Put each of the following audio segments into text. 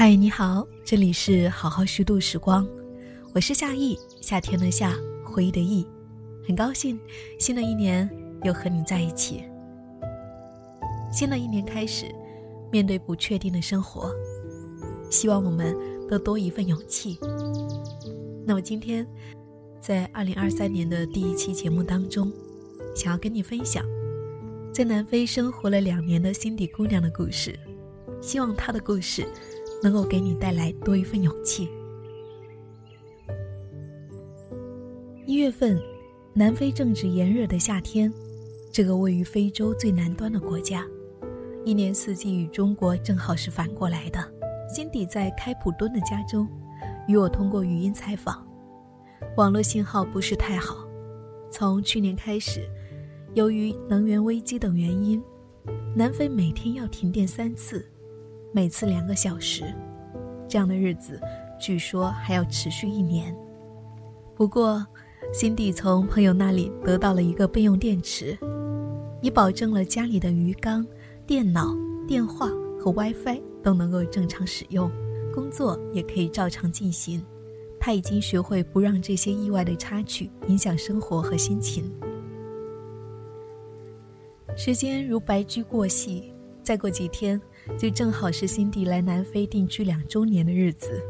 嗨，你好，这里是好好虚度时光，我是夏意，夏天的夏，回忆的忆，很高兴新的一年又和你在一起。新的一年开始，面对不确定的生活，希望我们都多一份勇气。那么今天，在二零二三年的第一期节目当中，想要跟你分享，在南非生活了两年的辛迪姑娘的故事，希望她的故事。能够给你带来多一份勇气。一月份，南非正值炎热的夏天，这个位于非洲最南端的国家，一年四季与中国正好是反过来的。辛迪在开普敦的家中，与我通过语音采访，网络信号不是太好。从去年开始，由于能源危机等原因，南非每天要停电三次。每次两个小时，这样的日子，据说还要持续一年。不过，辛迪从朋友那里得到了一个备用电池，以保证了家里的鱼缸、电脑、电话和 WiFi 都能够正常使用，工作也可以照常进行。他已经学会不让这些意外的插曲影响生活和心情。时间如白驹过隙，再过几天。就正好是辛迪来南非定居两周年的日子，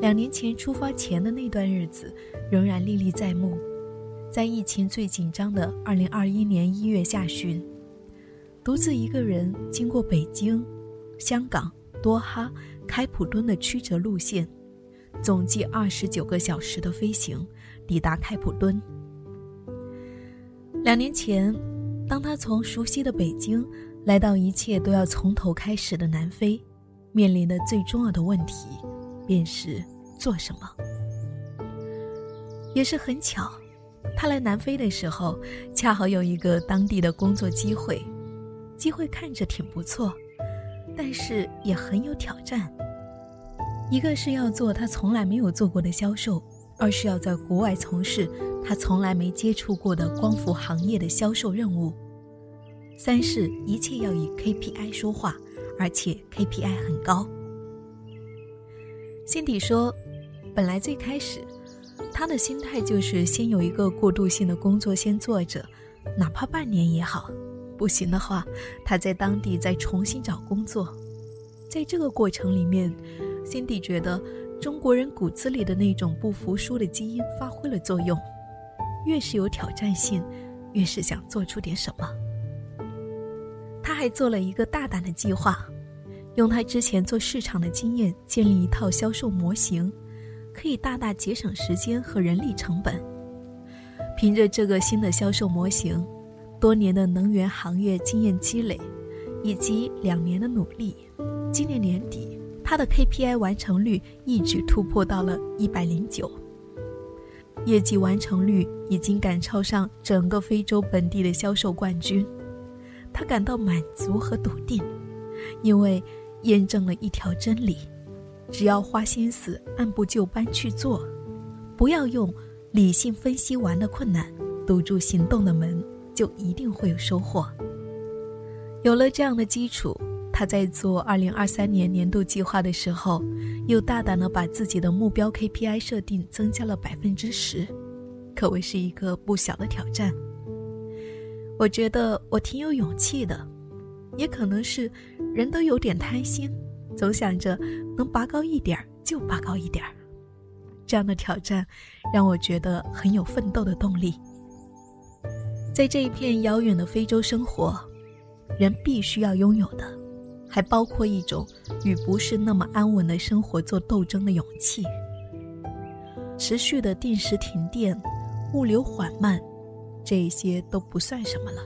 两年前出发前的那段日子，仍然历历在目。在疫情最紧张的二零二一年一月下旬，独自一个人经过北京、香港、多哈、开普敦的曲折路线，总计二十九个小时的飞行，抵达开普敦。两年前，当他从熟悉的北京。来到一切都要从头开始的南非，面临的最重要的问题，便是做什么。也是很巧，他来南非的时候，恰好有一个当地的工作机会，机会看着挺不错，但是也很有挑战。一个是要做他从来没有做过的销售，二是要在国外从事他从来没接触过的光伏行业的销售任务。三是一切要以 KPI 说话，而且 KPI 很高。辛迪说：“本来最开始，他的心态就是先有一个过渡性的工作先做着，哪怕半年也好。不行的话，他在当地再重新找工作。在这个过程里面，辛迪觉得中国人骨子里的那种不服输的基因发挥了作用。越是有挑战性，越是想做出点什么。”他还做了一个大胆的计划，用他之前做市场的经验建立一套销售模型，可以大大节省时间和人力成本。凭着这个新的销售模型，多年的能源行业经验积累，以及两年的努力，今年年底他的 KPI 完成率一举突破到了一百零九，业绩完成率已经赶超上整个非洲本地的销售冠军。他感到满足和笃定，因为验证了一条真理：只要花心思按部就班去做，不要用理性分析完的困难堵住行动的门，就一定会有收获。有了这样的基础，他在做2023年年度计划的时候，又大胆地把自己的目标 KPI 设定增加了百分之十，可谓是一个不小的挑战。我觉得我挺有勇气的，也可能是人都有点贪心，总想着能拔高一点就拔高一点这样的挑战让我觉得很有奋斗的动力。在这一片遥远的非洲生活，人必须要拥有的，还包括一种与不是那么安稳的生活做斗争的勇气。持续的定时停电，物流缓慢。这些都不算什么了，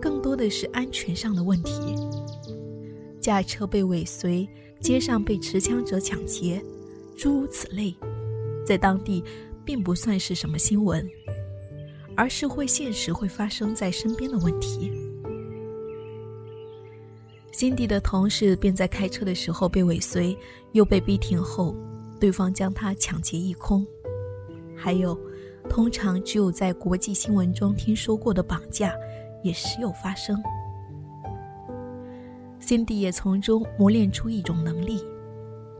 更多的是安全上的问题。驾车被尾随，街上被持枪者抢劫，诸如此类，在当地并不算是什么新闻，而是会现实会发生在身边的问题。辛迪的同事便在开车的时候被尾随，又被逼停后，对方将他抢劫一空，还有。通常只有在国际新闻中听说过的绑架，也时有发生。辛迪也从中磨练出一种能力，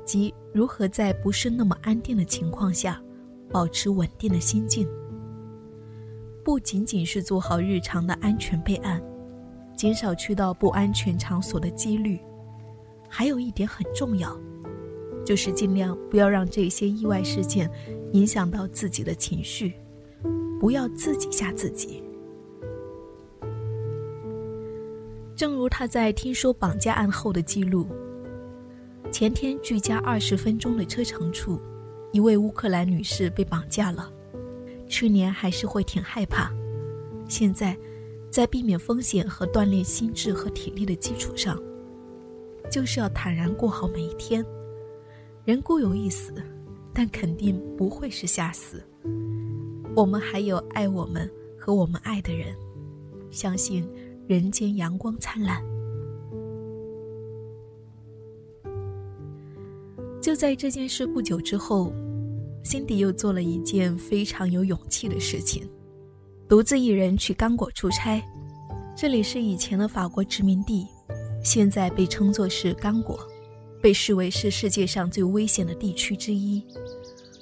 即如何在不是那么安定的情况下，保持稳定的心境。不仅仅是做好日常的安全备案，减少去到不安全场所的几率，还有一点很重要，就是尽量不要让这些意外事件影响到自己的情绪，不要自己吓自己。正如他在听说绑架案后的记录。前天距家二十分钟的车程处，一位乌克兰女士被绑架了。去年还是会挺害怕，现在，在避免风险和锻炼心智和体力的基础上，就是要坦然过好每一天。人固有一死，但肯定不会是下死。我们还有爱我们和我们爱的人，相信人间阳光灿烂。就在这件事不久之后，辛迪又做了一件非常有勇气的事情，独自一人去刚果出差。这里是以前的法国殖民地，现在被称作是刚果，被视为是世界上最危险的地区之一，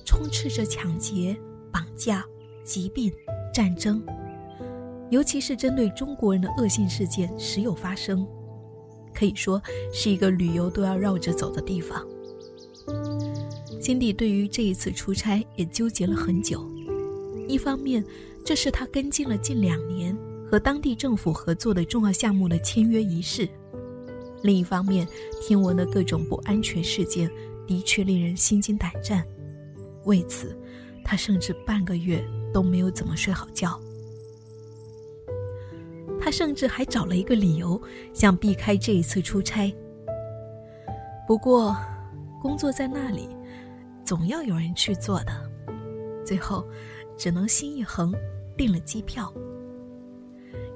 充斥着抢劫、绑架、疾病、战争，尤其是针对中国人的恶性事件时有发生，可以说是一个旅游都要绕着走的地方。辛迪对于这一次出差也纠结了很久，一方面，这是他跟进了近两年和当地政府合作的重要项目的签约仪式；另一方面，听闻的各种不安全事件的确令人心惊胆战。为此，他甚至半个月都没有怎么睡好觉。他甚至还找了一个理由，想避开这一次出差。不过，工作在那里。总要有人去做的，最后，只能心一横，订了机票。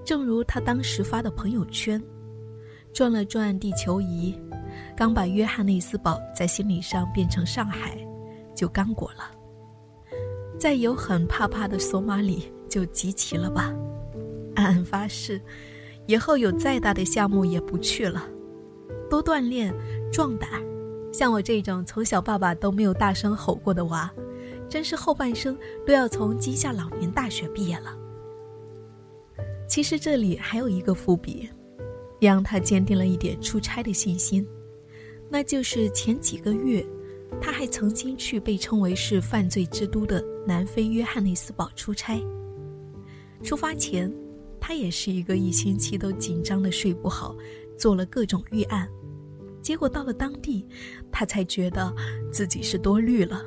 正如他当时发的朋友圈，转了转地球仪，刚把约翰内斯堡在心理上变成上海，就刚果了。再有很怕怕的索马里，就集齐了吧。暗暗发誓，以后有再大的项目也不去了，多锻炼，壮胆。像我这种从小爸爸都没有大声吼过的娃，真是后半生都要从今夏老年大学毕业了。其实这里还有一个伏笔，让他坚定了一点出差的信心，那就是前几个月，他还曾经去被称为是犯罪之都的南非约翰内斯堡出差。出发前，他也是一个一星期都紧张的睡不好，做了各种预案。结果到了当地，他才觉得自己是多虑了。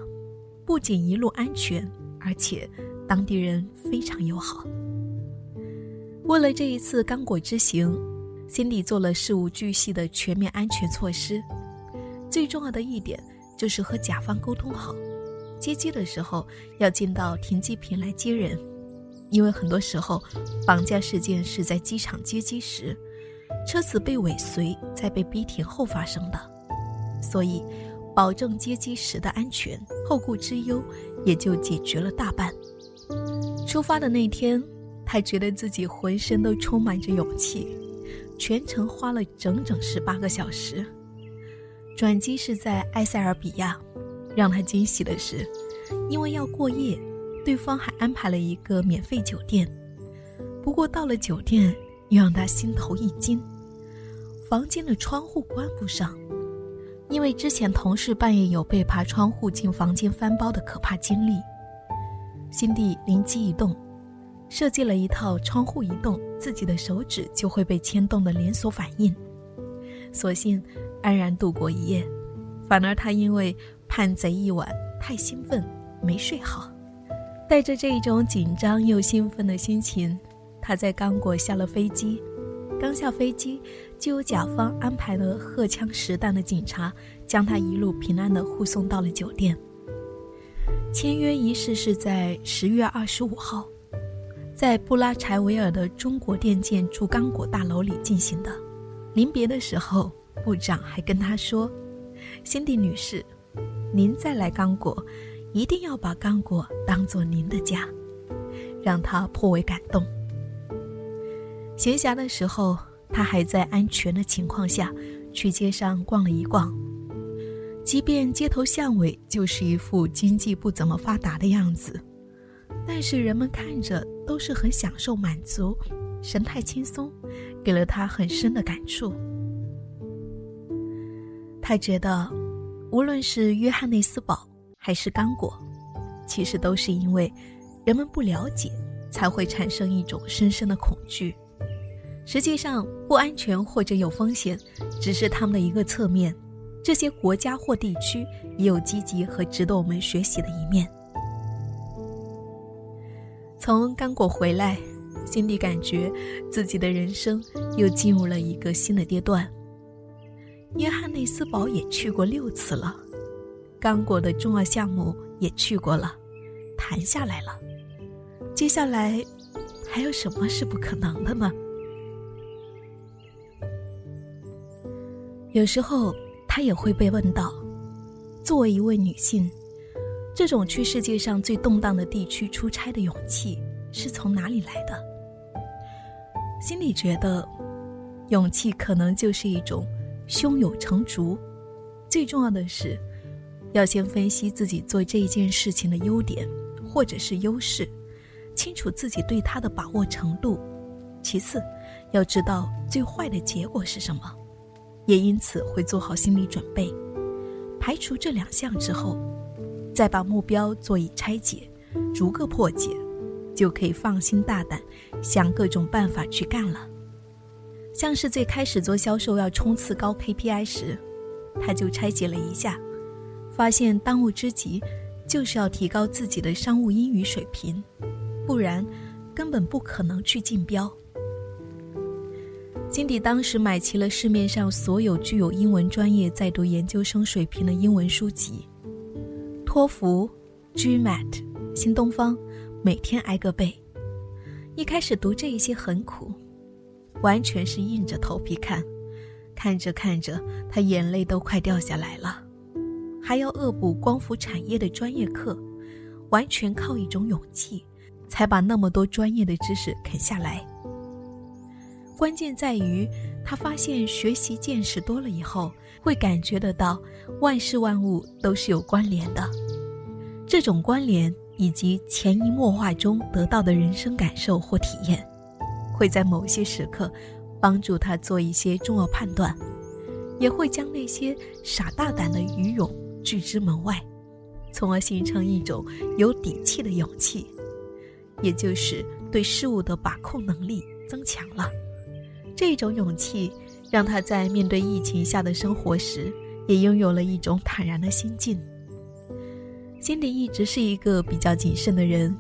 不仅一路安全，而且当地人非常友好。为了这一次刚果之行，心里做了事无巨细的全面安全措施。最重要的一点就是和甲方沟通好，接机的时候要进到停机坪来接人，因为很多时候绑架事件是在机场接机时。车子被尾随，在被逼停后发生的，所以保证接机时的安全，后顾之忧也就解决了大半。出发的那天，他觉得自己浑身都充满着勇气，全程花了整整十八个小时。转机是在埃塞俄比亚，让他惊喜的是，因为要过夜，对方还安排了一个免费酒店。不过到了酒店，又让他心头一惊。房间的窗户关不上，因为之前同事半夜有被爬窗户进房间翻包的可怕经历。辛蒂灵机一动，设计了一套窗户一动自己的手指就会被牵动的连锁反应，所幸安然度过一夜。反而他因为叛贼一晚太兴奋没睡好，带着这种紧张又兴奋的心情，他在刚果下了飞机。刚下飞机，就有甲方安排了荷枪实弹的警察，将他一路平安的护送到了酒店。签约仪式是在十月二十五号，在布拉柴维尔的中国电建驻刚果大楼里进行的。临别的时候，部长还跟他说：“辛迪女士，您再来刚果，一定要把刚果当做您的家。”让他颇为感动。闲暇的时候，他还在安全的情况下去街上逛了一逛。即便街头巷尾就是一副经济不怎么发达的样子，但是人们看着都是很享受、满足，神态轻松，给了他很深的感触。他觉得，无论是约翰内斯堡还是刚果，其实都是因为人们不了解，才会产生一种深深的恐惧。实际上，不安全或者有风险，只是他们的一个侧面。这些国家或地区也有积极和值得我们学习的一面。从刚果回来，心里感觉自己的人生又进入了一个新的阶段。约翰内斯堡也去过六次了，刚果的重要项目也去过了，谈下来了。接下来还有什么是不可能的呢？有时候。她也会被问到，作为一位女性，这种去世界上最动荡的地区出差的勇气是从哪里来的？心里觉得，勇气可能就是一种胸有成竹。最重要的是，要先分析自己做这一件事情的优点或者是优势，清楚自己对它的把握程度。其次，要知道最坏的结果是什么。也因此会做好心理准备，排除这两项之后，再把目标做以拆解，逐个破解，就可以放心大胆想各种办法去干了。像是最开始做销售要冲刺高 KPI 时，他就拆解了一下，发现当务之急就是要提高自己的商务英语水平，不然根本不可能去竞标。金迪当时买齐了市面上所有具有英文专业在读研究生水平的英文书籍，托福、GMAT、新东方，每天挨个背。一开始读这一些很苦，完全是硬着头皮看，看着看着，他眼泪都快掉下来了。还要恶补光伏产业的专业课，完全靠一种勇气，才把那么多专业的知识啃下来。关键在于，他发现学习见识多了以后，会感觉得到万事万物都是有关联的。这种关联以及潜移默化中得到的人生感受或体验，会在某些时刻帮助他做一些重要判断，也会将那些傻大胆的愚勇拒之门外，从而形成一种有底气的勇气，也就是对事物的把控能力增强了。这种勇气，让他在面对疫情下的生活时，也拥有了一种坦然的心境。心里一直是一个比较谨慎的人，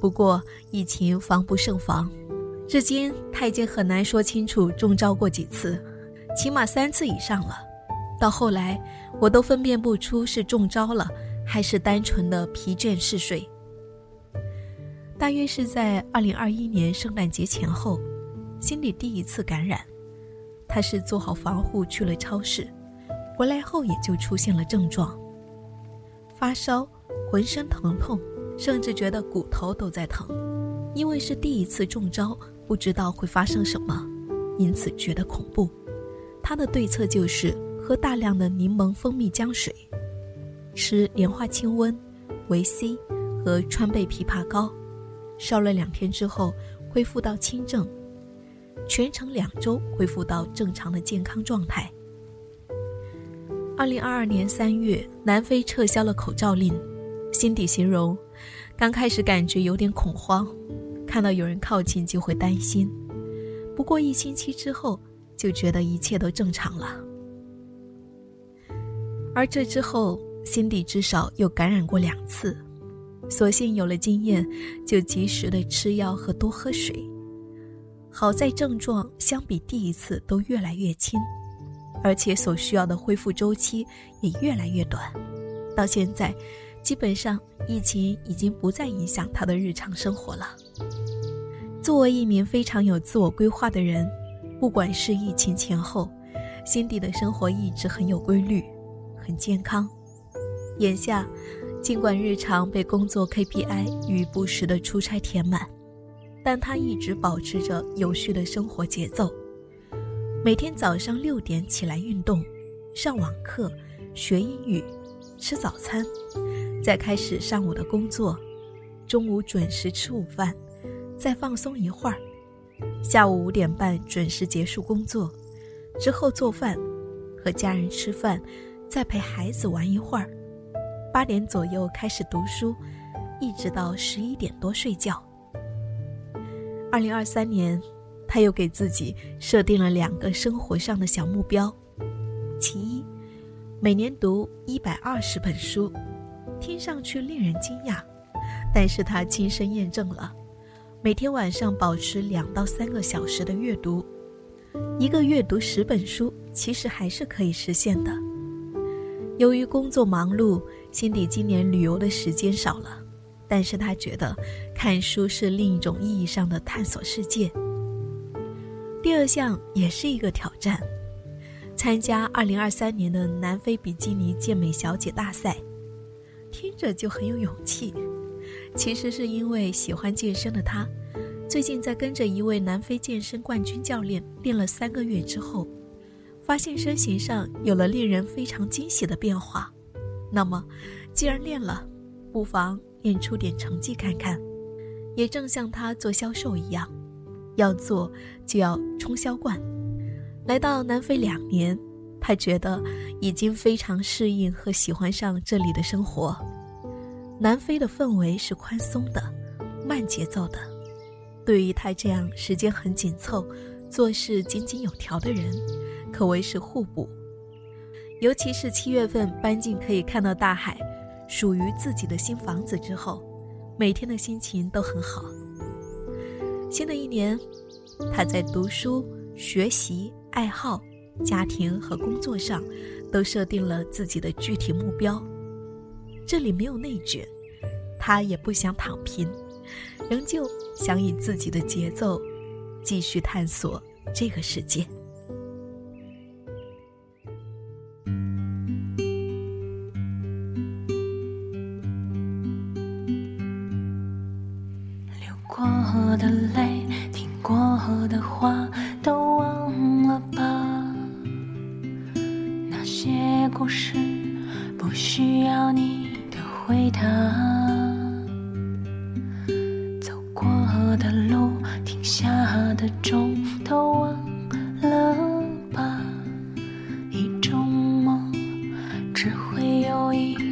不过疫情防不胜防，至今他已经很难说清楚中招过几次，起码三次以上了。到后来，我都分辨不出是中招了，还是单纯的疲倦嗜睡。大约是在二零二一年圣诞节前后。心里第一次感染，他是做好防护去了超市，回来后也就出现了症状：发烧、浑身疼痛，甚至觉得骨头都在疼。因为是第一次中招，不知道会发生什么，因此觉得恐怖。他的对策就是喝大量的柠檬蜂蜜姜水，吃莲花清瘟、维 C 和川贝枇杷膏，烧了两天之后恢复到轻症。全程两周恢复到正常的健康状态。二零二二年三月，南非撤销了口罩令，心底形容，刚开始感觉有点恐慌，看到有人靠近就会担心，不过一星期之后就觉得一切都正常了。而这之后，心底至少又感染过两次，所幸有了经验，就及时的吃药和多喝水。好在症状相比第一次都越来越轻，而且所需要的恢复周期也越来越短。到现在，基本上疫情已经不再影响他的日常生活了。作为一名非常有自我规划的人，不管是疫情前后，辛迪的生活一直很有规律，很健康。眼下，尽管日常被工作 KPI 与不时的出差填满。但他一直保持着有序的生活节奏，每天早上六点起来运动，上网课，学英语，吃早餐，再开始上午的工作，中午准时吃午饭，再放松一会儿，下午五点半准时结束工作，之后做饭，和家人吃饭，再陪孩子玩一会儿，八点左右开始读书，一直到十一点多睡觉。二零二三年，他又给自己设定了两个生活上的小目标，其一，每年读一百二十本书，听上去令人惊讶，但是他亲身验证了，每天晚上保持两到三个小时的阅读，一个月读十本书，其实还是可以实现的。由于工作忙碌，辛迪今年旅游的时间少了。但是他觉得，看书是另一种意义上的探索世界。第二项也是一个挑战，参加2023年的南非比基尼健美小姐大赛，听着就很有勇气。其实是因为喜欢健身的他，最近在跟着一位南非健身冠军教练练了三个月之后，发现身形上有了令人非常惊喜的变化。那么，既然练了，不妨。练出点成绩看看，也正像他做销售一样，要做就要冲销冠。来到南非两年，他觉得已经非常适应和喜欢上这里的生活。南非的氛围是宽松的、慢节奏的，对于他这样时间很紧凑、做事井井有条的人，可谓是互补。尤其是七月份搬进可以看到大海。属于自己的新房子之后，每天的心情都很好。新的一年，他在读书、学习、爱好、家庭和工作上，都设定了自己的具体目标。这里没有内卷，他也不想躺平，仍旧想以自己的节奏，继续探索这个世界。只会有一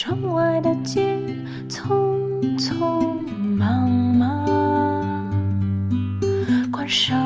窗外的街。匆匆忙忙关上